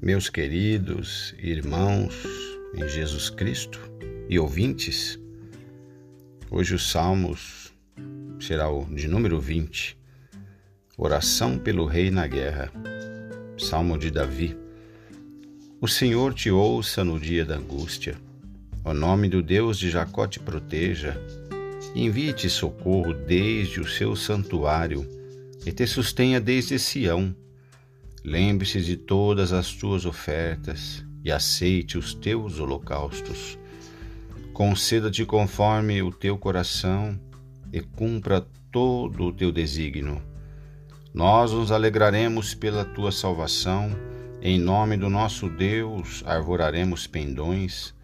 Meus queridos irmãos em Jesus Cristo e ouvintes, hoje o Salmos será o de número 20, Oração pelo Rei na Guerra, Salmo de Davi. O Senhor te ouça no dia da angústia, o nome do Deus de Jacó te proteja, envie-te socorro desde o seu santuário e te sustenha desde Sião Lembre-se de todas as tuas ofertas e aceite os teus holocaustos. Conceda-te conforme o teu coração e cumpra todo o teu desígnio. Nós nos alegraremos pela tua salvação, em nome do nosso Deus arvoraremos pendões.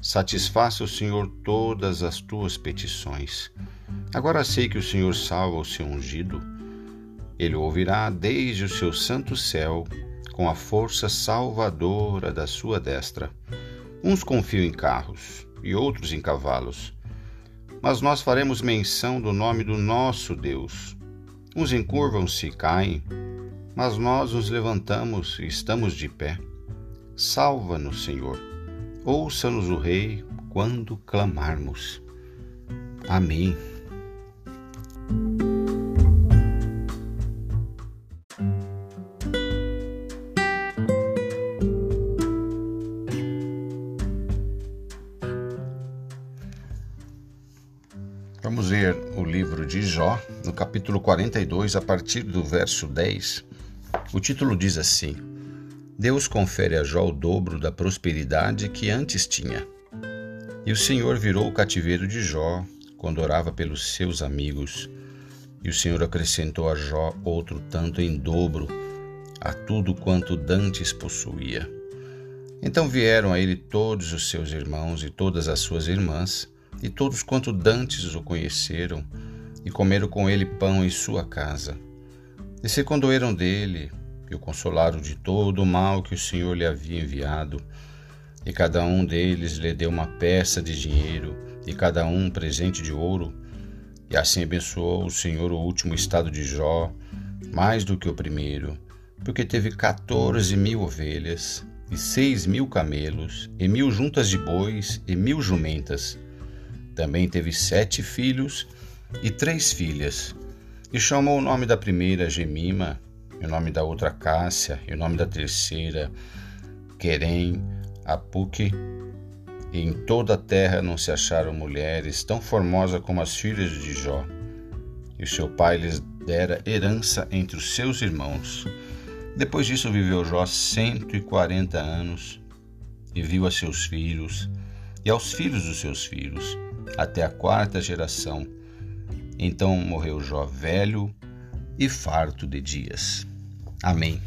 Satisfaça o Senhor todas as tuas petições. Agora sei que o Senhor salva o seu ungido ele ouvirá desde o seu santo céu, com a força salvadora da sua destra. Uns confiam em carros e outros em cavalos. Mas nós faremos menção do nome do nosso Deus. Uns encurvam-se e caem, mas nós nos levantamos e estamos de pé. Salva-nos, Senhor. Ouça-nos o Rei quando clamarmos. Amém. Vamos ler o livro de Jó, no capítulo 42, a partir do verso 10. O título diz assim: Deus confere a Jó o dobro da prosperidade que antes tinha. E o Senhor virou o cativeiro de Jó quando orava pelos seus amigos. E o Senhor acrescentou a Jó outro tanto em dobro a tudo quanto dantes possuía. Então vieram a ele todos os seus irmãos e todas as suas irmãs e todos quanto dantes o conheceram, e comeram com ele pão em sua casa. E se condoeram dele, e o consolaram de todo o mal que o Senhor lhe havia enviado. E cada um deles lhe deu uma peça de dinheiro, e cada um presente de ouro. E assim abençoou o Senhor o último estado de Jó, mais do que o primeiro, porque teve quatorze mil ovelhas, e seis mil camelos, e mil juntas de bois, e mil jumentas também teve sete filhos e três filhas, e chamou o nome da primeira Gemima, e o nome da outra Cássia, e o nome da terceira Querem, Apuque. E em toda a terra não se acharam mulheres tão formosas como as filhas de Jó. E seu pai lhes dera herança entre os seus irmãos. Depois disso viveu Jó cento e quarenta anos, e viu a seus filhos e aos filhos dos seus filhos até a quarta geração. Então morreu Jó velho e farto de dias. Amém.